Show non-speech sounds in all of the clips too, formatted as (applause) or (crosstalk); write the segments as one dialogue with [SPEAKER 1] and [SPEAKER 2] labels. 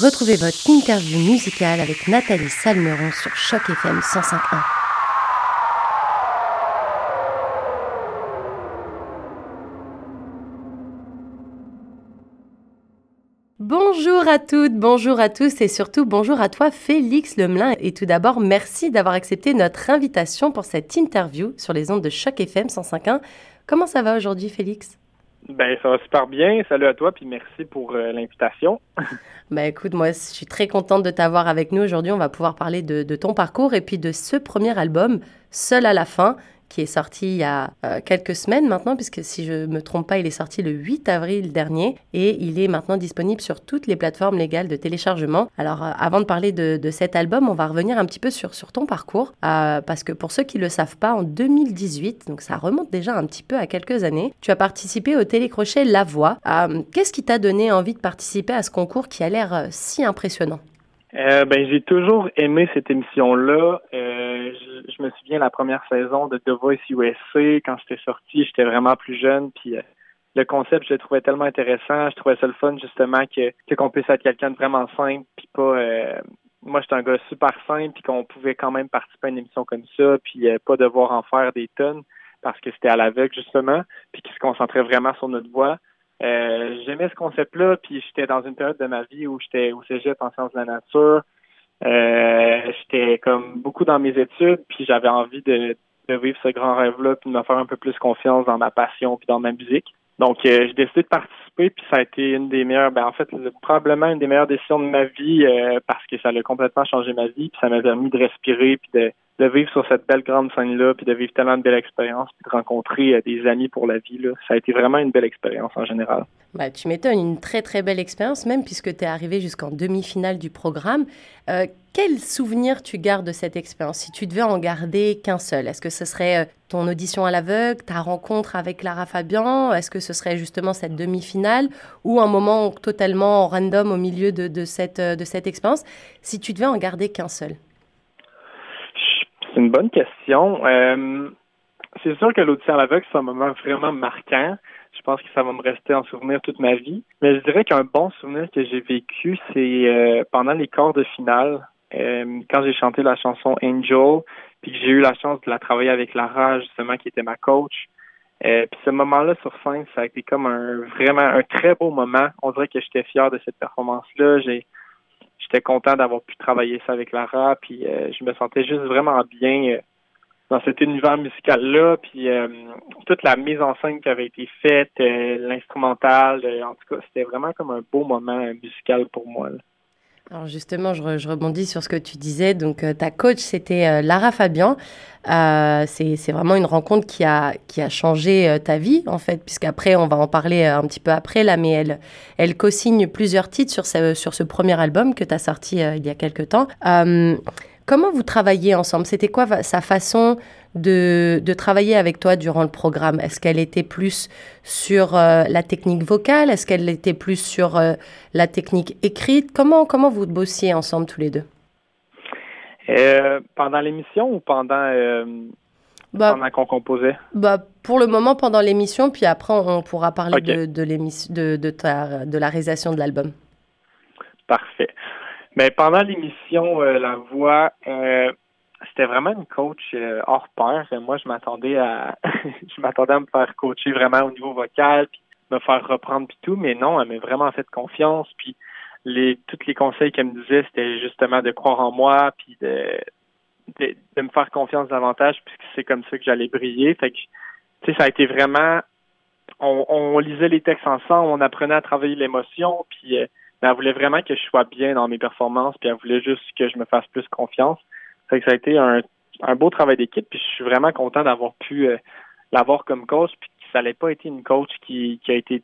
[SPEAKER 1] Retrouvez votre interview musicale avec Nathalie Salmeron sur Choc FM 105.1. Bonjour à toutes, bonjour à tous et surtout bonjour à toi Félix Lemelin. Et tout d'abord, merci d'avoir accepté notre invitation pour cette interview sur les ondes de Choc FM 105.1. Comment ça va aujourd'hui Félix?
[SPEAKER 2] Ben, ça va super bien. Salut à toi, puis merci pour euh, l'invitation. (laughs)
[SPEAKER 1] ben, écoute, moi, je suis très contente de t'avoir avec nous aujourd'hui. On va pouvoir parler de, de, ton parcours et puis de ce premier album, Seul à la fin, qui est sorti il y a euh, quelques semaines maintenant, puisque si je me trompe pas, il est sorti le 8 avril dernier et il est maintenant disponible sur toutes les plateformes légales de téléchargement. Alors, euh, avant de parler de, cet album, on va revenir un petit peu sur, sur ton parcours, euh, parce que pour ceux qui ne le savent pas, en 2018, donc ça remonte déjà un petit peu à quelques années, tu as participé au télécrochet La Voix. Qu'est-ce qui t'a donné envie de participer à ce concours qui a l'air si impressionnant?
[SPEAKER 2] Euh, ben, j'ai toujours aimé cette émission-là. Euh, je, je, me souviens la première saison de The Voice USA quand j'étais sorti, j'étais vraiment plus jeune, puis euh, le concept, je le trouvais tellement intéressant. Je trouvais ça le fun justement que qu'on puisse être quelqu'un de vraiment simple, puis pas. Euh, moi, j'étais un gars super simple, puis qu'on pouvait quand même participer à une émission comme ça, puis pas devoir en faire des tonnes parce que c'était à l'aveugle justement, puis qui se concentrait vraiment sur notre voix. Euh, j'aimais ce concept-là, puis j'étais dans une période de ma vie où j'étais au cégep en sciences de la nature. Euh, j'étais comme beaucoup dans mes études, puis j'avais envie de, de, vivre ce grand rêve-là, puis de me faire un peu plus confiance dans ma passion puis dans ma musique. Donc, euh, j'ai décidé de participer, puis ça a été une des meilleures, ben en fait, probablement une des meilleures décisions de ma vie, euh, parce que ça a complètement changé ma vie, puis ça m'a permis de respirer, puis de, de vivre sur cette belle grande scène-là, puis de vivre tellement de belles expériences, puis de rencontrer euh, des amis pour la vie. Là. Ça a été vraiment une belle expérience en général.
[SPEAKER 1] Bah, tu m'étonnes, une très très belle expérience, même puisque tu es arrivé jusqu'en demi-finale du programme. Euh, quel souvenir tu gardes de cette expérience? Si tu devais en garder qu'un seul, est-ce que ce serait euh, ton audition à l'aveugle, ta rencontre avec Lara Fabian? Est-ce que ce serait justement cette demi-finale ou un moment totalement random au milieu de, cette, de cette expérience? Si tu devais en garder qu'un seul
[SPEAKER 2] une bonne question. Euh, c'est sûr que l'audition à l'aveugle, c'est un moment vraiment marquant. Je pense que ça va me rester en souvenir toute ma vie. Mais je dirais qu'un bon souvenir que j'ai vécu, c'est euh, pendant les quarts de finale, euh, quand j'ai chanté la chanson Angel, puis que j'ai eu la chance de la travailler avec Lara, justement, qui était ma coach. puis ce moment-là sur scène, ça a été comme un vraiment un très beau moment. On dirait que j'étais fier de cette performance-là. J'ai j'étais content d'avoir pu travailler ça avec Lara, puis euh, je me sentais juste vraiment bien euh, dans cet univers musical-là, puis euh, toute la mise en scène qui avait été faite, l'instrumental, en tout cas, c'était vraiment comme un beau moment musical pour moi.
[SPEAKER 1] Alors justement, je, rebondis sur ce que tu disais. Donc ta coach, c'était Lara Fabian. c'est vraiment une rencontre qui a, qui a changé ta vie, en fait, puisqu'après, on va en parler un petit peu après, là, mais elle, elle co-signe plusieurs titres sur ce, sur ce premier album que tu as sorti il y a quelques temps. Comment vous travaillez ensemble? C'était quoi sa façon de, de, travailler avec toi durant le programme? Est-ce qu'elle était plus sur euh, la technique vocale? Est-ce qu'elle était plus sur euh, la technique écrite? Comment, comment vous bossiez ensemble tous les deux?
[SPEAKER 2] Euh, Pendant l'émission ou pendant, bah, pendant qu'on composait?
[SPEAKER 1] bah, Pour le moment, pendant l'émission, puis après, on pourra parler de, de, de, de, ta, de la réalisation de l'album.
[SPEAKER 2] Parfait. Mais pendant l'émission euh, La Voix, euh, c'était vraiment une coach euh, hors pair. Moi, je m'attendais à (laughs) je m'attendais à me faire coacher vraiment au niveau vocal, puis me faire reprendre puis tout, mais non, elle m'a vraiment fait confiance. Puis les tous les conseils qu'elle me disait, c'était justement de croire en moi, puis de, de, de me faire confiance davantage, puisque c'est comme ça que j'allais briller. Fait que tu sais, ça a été vraiment on, on lisait les textes ensemble, on apprenait à travailler l'émotion, puis mais elle voulait vraiment que je sois bien dans mes performances, puis elle voulait juste que je me fasse plus confiance. Que ça a été un, beau travail d'équipe, puis je suis vraiment content d'avoir pu euh, l'avoir comme coach, puis que ça n'ait pas été une coach qui, a été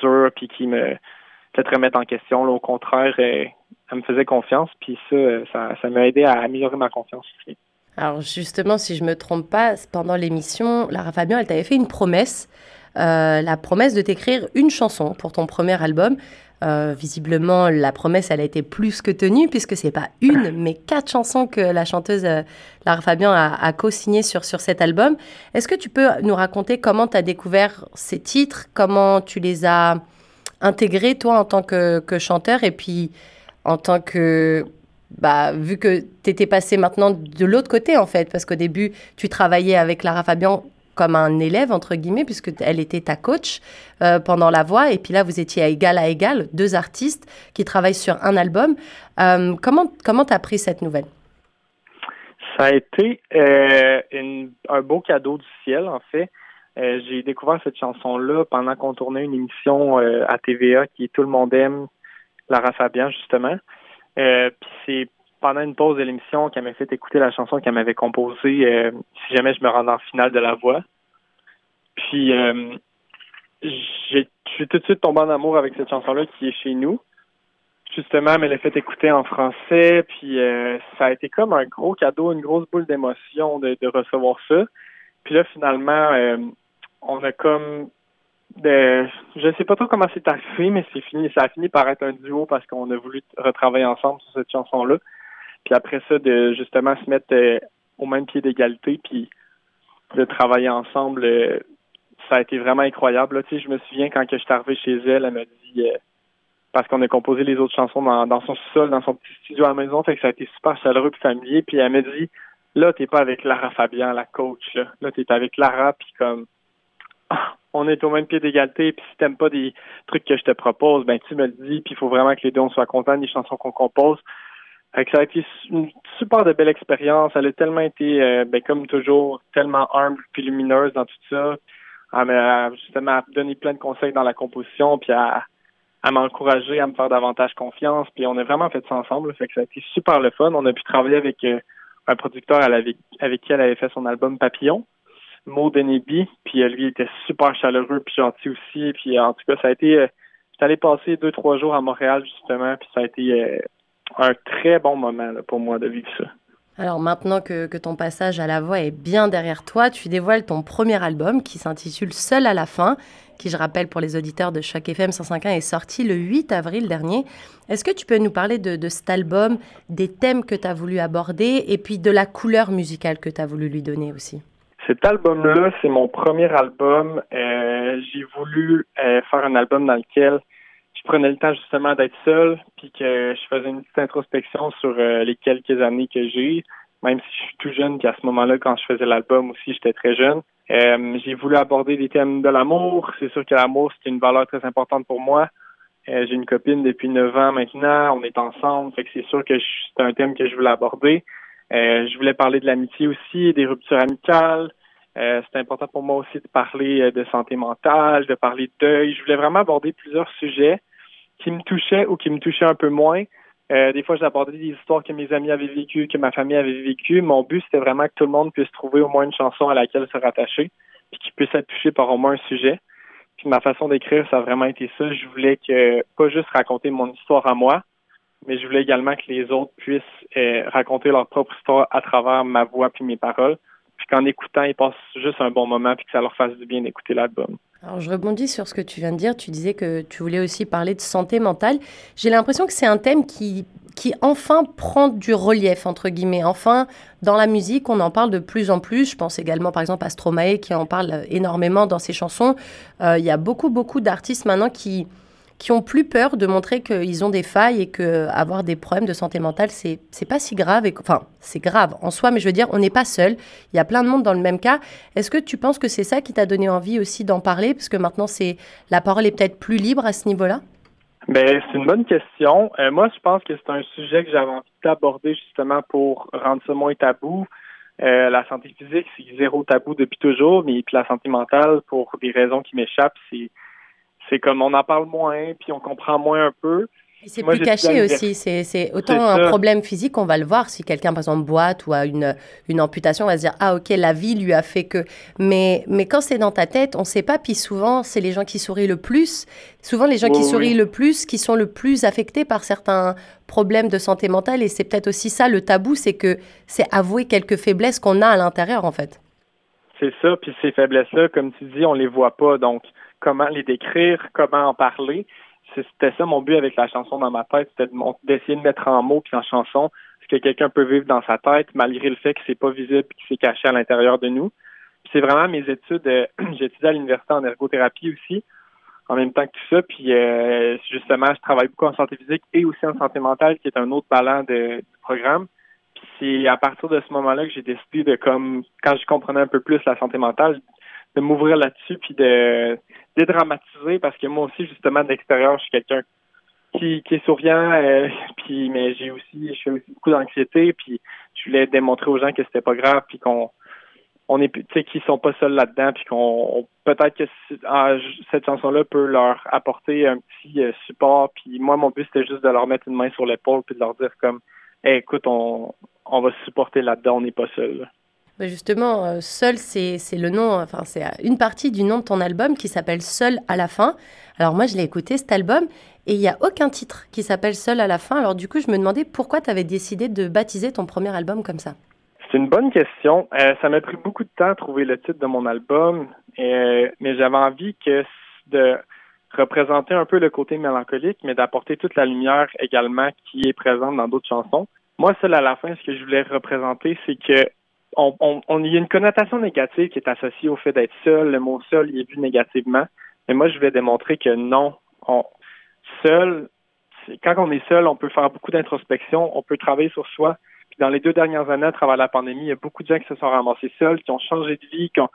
[SPEAKER 2] dure, puis qui me fait remettre en question. Là, au contraire, euh, elle me faisait confiance, puis ça, euh, ça, ça m'a aidé à améliorer ma confiance aussi.
[SPEAKER 1] Alors justement, si je me trompe pas, pendant l'émission, Lara Fabian, elle t'avait fait une promesse, la promesse de t'écrire une chanson pour ton premier album. Euh, visiblement, la promesse, elle a été plus que tenue, puisque c'est pas une, (laughs) mais quatre chansons que la chanteuse euh, Lara Fabian a, co-signées sur, sur cet album. Est-ce que tu peux nous raconter comment tu as découvert ces titres, comment tu les as intégrés, toi, en tant que, que chanteur, et puis en tant que bah, vu que tu étais passé maintenant de l'autre côté, en fait, parce qu'au début, tu travaillais avec Lara Fabian comme un élève, entre guillemets, puisque elle était ta coach euh, pendant la voix, et puis là, vous étiez à égal à égal, deux artistes qui travaillent sur un album. Euh, comment comment tu as pris cette nouvelle?
[SPEAKER 2] Ça a été euh, un beau cadeau du ciel, en fait. J'ai découvert cette chanson-là pendant qu'on tournait une émission à TVA qui Tout le monde aime, Lara Fabian, justement. Euh, puis c'est pendant une pause de l'émission qu'elle m'a fait écouter la chanson qu'elle m'avait composée euh, si jamais je me rendais en finale de la voix. Puis euh, je suis tout de suite tombé en amour avec cette chanson-là qui est chez nous. Justement, elle me l'a fait écouter en français, puis ça a été comme un gros cadeau, une grosse boule d'émotion de, recevoir ça. Puis là, finalement, on a comme de, je sais pas trop comment c'est arrivé, mais c'est fini, ça a fini par être un duo parce qu'on a voulu retravailler ensemble sur cette chanson-là. Puis après ça, de justement se mettre euh, au même pied d'égalité, puis de travailler ensemble, euh, ça a été vraiment incroyable. Sais, je me souviens quand que je suis chez elle, elle m'a dit euh, parce qu'on a composé les autres chansons dans, son sol, dans son petit studio à la maison, fait que ça a été super chaleureux et familier. Puis elle m'a dit là, t'es pas avec Lara Fabian, la coach, là, là t'es avec Lara, puis comme on est au même pied d'égalité, puis si t'aimes pas des trucs que je te propose, ben tu me le dis, puis il faut vraiment que les deux on soit contents des chansons qu'on compose. Ça a été une super de belle expérience. Elle a tellement été, euh, ben, comme toujours, tellement humble puis lumineuse dans tout ça. Elle m'a justement donné plein de conseils dans la composition, puis elle, m'a encouragé à me faire davantage confiance. Puis on a vraiment fait ça ensemble. Fait que ça a été super le fun. On a pu travailler avec euh, un producteur avec, avec qui elle avait fait son album Papillon. Maud Denebi, puis euh, lui était super chaleureux puis gentil aussi. Puis en tout cas, ça a été. Euh, j'étais allé passer deux, trois jours à Montréal, justement, puis ça a été un très bon moment pour moi de vivre ça.
[SPEAKER 1] Alors maintenant que, que, ton passage à la voix est bien derrière toi, tu dévoiles ton premier album qui s'intitule Seul à la fin, qui je rappelle pour les auditeurs de Choc FM 105.1 est sorti le 8 avril dernier. Est-ce que tu peux nous parler de, de cet album, des thèmes que tu as voulu aborder et puis de la couleur musicale que tu as voulu lui donner aussi?
[SPEAKER 2] Cet album-là, c'est mon premier album. Euh, j'ai voulu euh, faire un album dans lequel je prenais le temps justement d'être seul, puis que je faisais une petite introspection sur euh, les quelques années que j'ai, même si je suis tout jeune, puis à ce moment-là, quand je faisais l'album aussi, j'étais très jeune. j'ai voulu aborder des thèmes de l'amour. C'est sûr que l'amour, c'est une valeur très importante pour moi. j'ai une copine depuis neuf ans maintenant, on est ensemble, fait que c'est sûr que c'est un thème que je voulais aborder. je voulais parler de l'amitié aussi, des ruptures amicales, euh, c'est important pour moi aussi de parler euh, de santé mentale, de parler de deuil. Je voulais vraiment aborder plusieurs sujets qui me touchaient ou qui me touchaient un peu moins. Euh, des fois, j'abordais des histoires que mes amis avaient vécues, que ma famille avait vécues. Mon but, c'était vraiment que tout le monde puisse trouver au moins une chanson à laquelle se rattacher, puis qu'il puisse être touché par au moins un sujet. Puis ma façon d'écrire, ça a vraiment été ça. Je voulais que pas juste raconter mon histoire à moi, mais je voulais également que les autres puissent raconter leur propre histoire à travers ma voix puis mes paroles puis qu'en écoutant, ils passent juste un bon moment, puis que ça leur fasse du bien d'écouter l'album.
[SPEAKER 1] Alors, je rebondis sur ce que tu viens de dire. Tu disais que tu voulais aussi parler de santé mentale. J'ai l'impression que c'est un thème qui, qui enfin prend du relief, entre guillemets. Enfin, dans la musique, on en parle de plus en plus. Je pense également, par exemple, à Stromae, qui en parle énormément dans ses chansons. Euh, il y a beaucoup, beaucoup d'artistes maintenant qui, qui ont plus peur de montrer qu'ils ont des failles et que avoir des problèmes de santé mentale, c'est c'est pas si grave. Et, enfin, c'est grave en soi, mais je veux dire, on n'est pas seul. Il y a plein de monde dans le même cas. Est-ce que tu penses que c'est ça qui t'a donné envie aussi d'en parler, parce que maintenant, c'est la parole est peut-être plus libre à ce niveau-là?
[SPEAKER 2] Ben, c'est une bonne question. Euh, moi, je pense que c'est un sujet que j'avais envie d'aborder justement pour rendre ça moins tabou. Euh, la santé physique, c'est zéro tabou depuis toujours, mais puis la santé mentale, pour des raisons qui m'échappent, c'est c'est comme on en parle moins, puis on comprend moins un peu.
[SPEAKER 1] C'est plus caché aussi. C'est autant un problème physique, on va le voir. Si quelqu'un, par exemple, boite ou a une, une amputation, on va se dire Ah, ok, la vie lui a fait que. Mais, mais quand c'est dans ta tête, on ne sait pas. Puis souvent, c'est les gens qui sourient le plus. Souvent, les gens qui sourient le plus, qui sont le plus affectés par certains problèmes de santé mentale. Et c'est peut-être aussi ça le tabou c'est que c'est avouer quelques faiblesses qu'on a à l'intérieur, en fait.
[SPEAKER 2] C'est ça. Puis ces faiblesses-là, comme tu dis, on les voit pas. Donc, comment les décrire, comment en parler. C'était ça mon but avec la chanson dans ma tête, c'était d'essayer de mettre en mots puis en chanson ce que quelqu'un peut vivre dans sa tête malgré le fait que c'est pas visible et que c'est caché à l'intérieur de nous. C'est vraiment mes études, euh, (clears throat) j'ai étudié à l'université en ergothérapie aussi. en même temps que tout ça. Puis justement, je travaille beaucoup en santé physique et aussi en santé mentale, qui est un autre ballon de, du programme. Puis c'est à partir de ce moment-là que j'ai décidé de comme quand je comprenais un peu plus la santé mentale, de m'ouvrir là-dessus puis de dédramatiser parce que moi aussi, justement, de l'extérieur, je suis quelqu'un qui, qui est souriant, euh, (laughs) puis mais j'ai aussi, je fais aussi beaucoup d'anxiété, puis je voulais démontrer aux gens que c'était pas grave, puis qu'on on est, tu sais, qu'ils sont pas seuls là-dedans, puis qu'on peut-être que ah, cette chanson-là peut leur apporter un petit euh, support, puis moi mon but c'était juste de leur mettre une main sur l'épaule, puis de leur dire comme, écoute, on on va se supporter là-dedans, on n'est pas seul.
[SPEAKER 1] Bah, justement, euh, Seul, c'est le nom, enfin, c'est une partie du nom de ton album qui s'appelle Seul à la fin. Alors, moi, je l'ai écouté cet album et il n'y a aucun titre qui s'appelle Seul à la fin. Alors, du coup, je me demandais pourquoi tu avais décidé de baptiser ton premier album comme ça.
[SPEAKER 2] C'est une bonne question. Euh, ça m'a pris beaucoup de temps à trouver le titre de mon album, euh, mais j'avais envie que de représenter un peu le côté mélancolique, mais d'apporter toute la lumière également qui est présente dans d'autres chansons. Moi, seul à la fin, ce que je voulais représenter, c'est que on, on, il y a une connotation négative qui est associée au fait d'être seul. Le mot seul, il est vu négativement. Mais moi, je vais démontrer que non. On, seul, quand on est seul, on peut faire beaucoup d'introspection, on peut travailler sur soi. Puis dans les deux dernières années, à travers la pandémie, il y a beaucoup de gens qui se sont ramassés seuls, qui ont changé de vie, qui ont,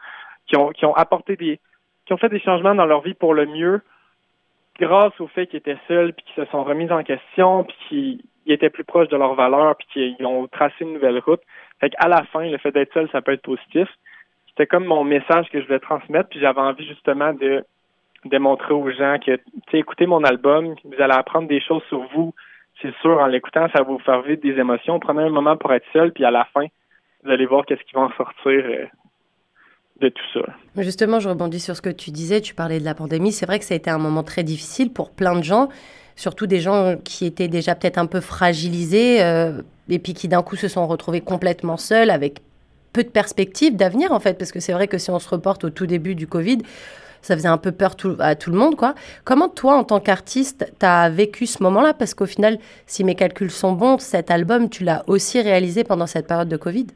[SPEAKER 2] qui ont, qui ont apporté des, qui ont fait des changements dans leur vie pour le mieux, grâce au fait qu'ils étaient seuls, puis qu'ils se sont remis en question, puis qu'ils étaient plus proches de leurs valeurs, puis qu'ils ont tracé une nouvelle route. Fait qu'à la fin, le fait d'être seul, ça peut être positif. C'était comme mon message que je voulais transmettre, puis j'avais envie justement de démontrer aux gens que, tu sais, écoutez mon album, vous allez apprendre des choses sur vous. C'est sûr, en l'écoutant, ça va vous faire vivre des émotions. Prenez un moment pour être seul, puis à la fin, vous allez voir qu'est-ce qui va en sortir euh,
[SPEAKER 1] Justement, je rebondis sur ce que tu disais. Tu parlais de la pandémie. C'est vrai que ça a été un moment très difficile pour plein de gens, surtout des gens qui étaient déjà peut-être un peu fragilisés euh, et puis qui d'un coup se sont retrouvés complètement seuls avec peu de perspectives d'avenir en fait, parce que c'est vrai que si on se reporte au tout début du Covid, ça faisait un peu peur à tout le monde, quoi. Comment toi, en tant qu'artiste, tu as vécu ce moment-là? Parce qu'au final, si mes calculs sont bons, cet album, tu l'as aussi réalisé pendant cette période de Covid?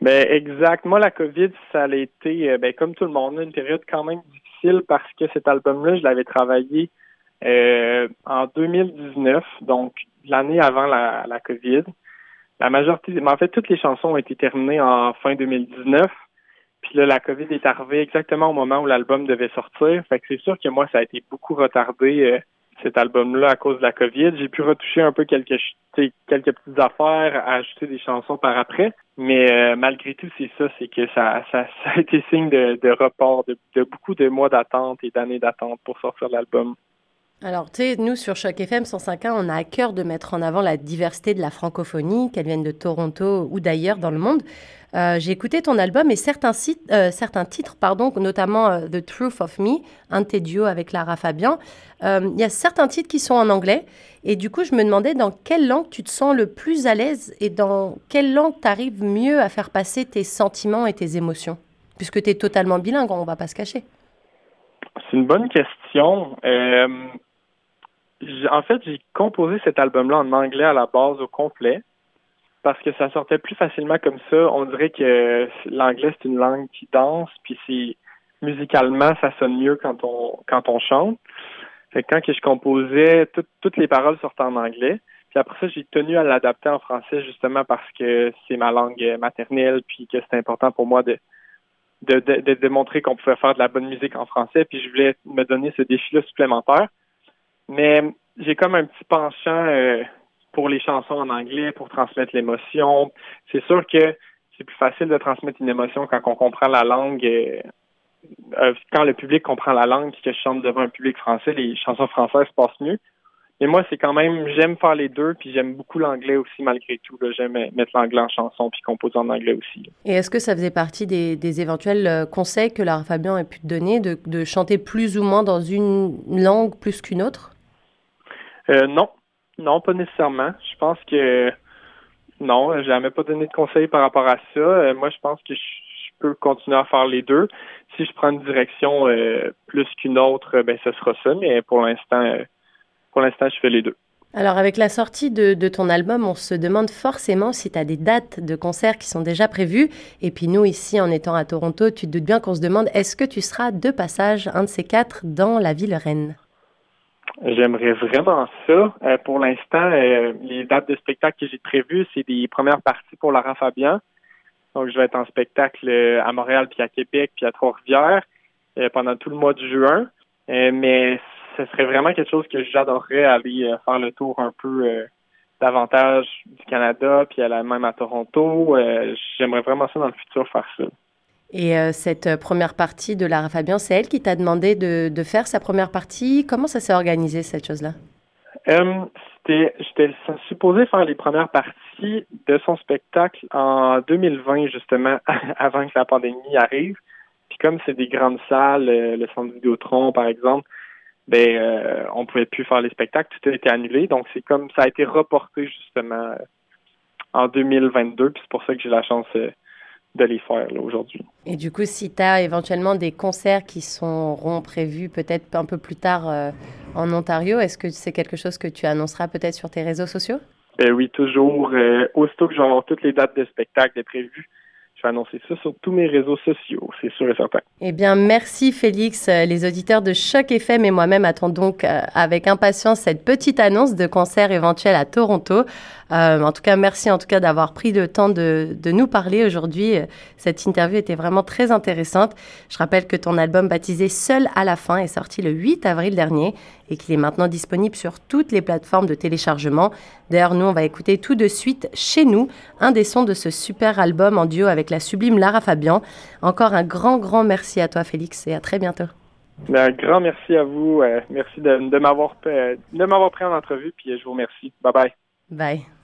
[SPEAKER 2] Ben exact. Moi, la COVID, ça a été, euh, ben, comme tout le monde, une période quand même difficile parce que cet album-là, je l'avais travaillé euh, en 2019, donc l'année avant la, COVID. La majorité, mais en fait, toutes les chansons ont été terminées en fin 2019. Puis là, la COVID est arrivée exactement au moment où l'album devait sortir. Fait que c'est sûr que moi, ça a été beaucoup retardé, euh, cet album-là, à cause de la COVID. J'ai pu retoucher un peu quelques, quelques petites affaires, ajouter des chansons par après. Mais euh, malgré tout, c'est ça, c'est que ça, ça, (laughs) ça, a été signe de, de report, de, de beaucoup de mois d'attente et d'années d'attente pour sortir l'album.
[SPEAKER 1] Alors, tu sais, nous, sur Choc FM 105.1, on a à cœur de mettre en avant la diversité de la francophonie, qu'elle vienne de Toronto ou d'ailleurs dans le monde. Euh, j'ai écouté ton album et certains, euh, certains titres, pardon, notamment euh, The Truth of Me, un de tes duos avec Lara Fabian. Il y a certains titres qui sont en anglais. Et du coup, je me demandais dans quelle langue tu te sens le plus à l'aise et dans quelle langue tu arrives mieux à faire passer tes sentiments et tes émotions? Puisque tu es totalement bilingue, on ne va pas se cacher.
[SPEAKER 2] C'est une bonne question en fait, j'ai composé cet album-là en anglais à la base au complet parce que ça sortait plus facilement comme ça. On dirait que l'anglais c'est une langue qui danse, puis c'est musicalement ça sonne mieux quand on quand on chante. Fait quand que je composais, toutes les paroles sortaient en anglais. Puis après ça, j'ai tenu à l'adapter en français justement parce que c'est ma langue maternelle, puis que c'est important pour moi de de, de, de démontrer qu'on pouvait faire de la bonne musique en français. Puis je voulais me donner ce défi-là supplémentaire. Mais j'ai comme un petit penchant euh, pour les chansons en anglais, pour transmettre l'émotion. C'est sûr que c'est plus facile de transmettre une émotion quand on comprend la langue. Euh, euh, quand le public comprend la langue et que je chante devant un public français, les chansons françaises passent mieux. Mais moi, c'est quand même, j'aime faire les deux, puis j'aime beaucoup l'anglais aussi malgré tout. J'aime mettre l'anglais en chanson puis composer en anglais aussi.
[SPEAKER 1] Et est-ce que ça faisait partie des, éventuels conseils que Lara Fabian a pu te donner, de chanter plus ou moins dans une langue plus qu'une autre?
[SPEAKER 2] Euh, non, non, pas nécessairement. Je pense que non, jamais pas donné de conseils par rapport à ça. Euh, moi, je pense que je, peux continuer à faire les deux. Si je prends une direction euh, plus qu'une autre, ben ce sera ça. Mais pour l'instant, pour l'instant, je fais les deux.
[SPEAKER 1] Alors avec la sortie de, ton album, on se demande forcément si tu as des dates de concerts qui sont déjà prévues. Et puis nous, ici, en étant à Toronto, tu te doutes bien qu'on se demande, est-ce que tu seras de passage, un de ces quatre, dans la ville reine?
[SPEAKER 2] J'aimerais vraiment ça. Euh, pour l'instant, euh, les dates de spectacle que j'ai prévues, c'est des premières parties pour Lara Fabian. Donc, je vais être en spectacle euh, à Montréal, puis à Québec, puis à Trois-Rivières pendant tout le mois de juin. mais ce serait vraiment quelque chose que j'adorerais aller faire le tour un peu davantage du Canada, puis à la, même à Toronto. J'aimerais vraiment ça dans le futur faire ça.
[SPEAKER 1] Et euh, cette euh, première partie de Lara Fabian, c'est elle qui t'a demandé de, faire sa première partie. Comment ça s'est organisé, cette chose-là?
[SPEAKER 2] Euh, J'étais supposé faire les premières parties de son spectacle en 2020, justement, (laughs) avant que la pandémie arrive. Puis comme c'est des grandes salles, euh, le centre Vidéotron, par exemple, ben euh, on pouvait plus faire les spectacles, tout a été annulé. Donc c'est comme ça a été reporté justement en 2022. Puis c'est pour ça que j'ai la chance de les faire aujourd'hui.
[SPEAKER 1] Et du coup, si tu as éventuellement des concerts qui seront prévus peut-être un peu plus tard euh, en Ontario, est-ce que c'est quelque chose que tu annonceras peut-être sur tes réseaux sociaux?
[SPEAKER 2] Ben oui, toujours. Euh, aussitôt que avoir toutes les dates de spectacle prévues, je vais annoncer ça sur tous mes réseaux sociaux, c'est sûr et certain.
[SPEAKER 1] Eh bien, merci Félix. Euh, les auditeurs de Choc FM et moi-même attendons donc euh, avec impatience cette petite annonce de concert éventuel à Toronto. Euh, en tout cas, merci en tout cas d'avoir pris le temps de, de nous parler aujourd'hui. Cette interview était vraiment très intéressante. Je rappelle que ton album baptisé Seul à la fin est sorti le 8 avril dernier et qu'il est maintenant disponible sur toutes les plateformes de téléchargement. D'ailleurs, nous, on va écouter tout de suite chez nous un des sons de ce super album en duo avec la sublime Lara Fabian. Encore un grand, grand merci à toi, Félix, et à très bientôt.
[SPEAKER 2] Ben, un grand merci à vous. Euh, merci de, de m'avoir pris en entrevue, puis je vous remercie. Bye bye.
[SPEAKER 1] Bye.